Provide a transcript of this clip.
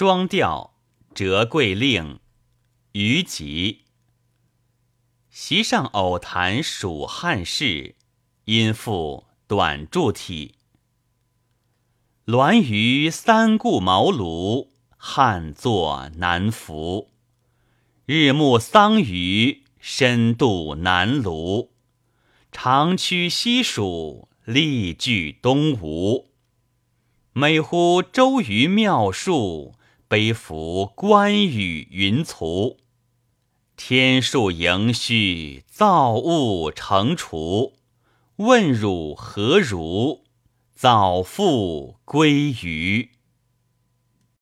双调，折桂令，虞吉。席上偶谈蜀汉事，因赋短注体。鸾舆三顾茅庐，汉作难服。日暮桑榆，深度南庐。长驱西蜀，力拒东吴。美乎周瑜妙术，背负关羽云卒。天数盈虚，造物成除。问汝何如？早复归于。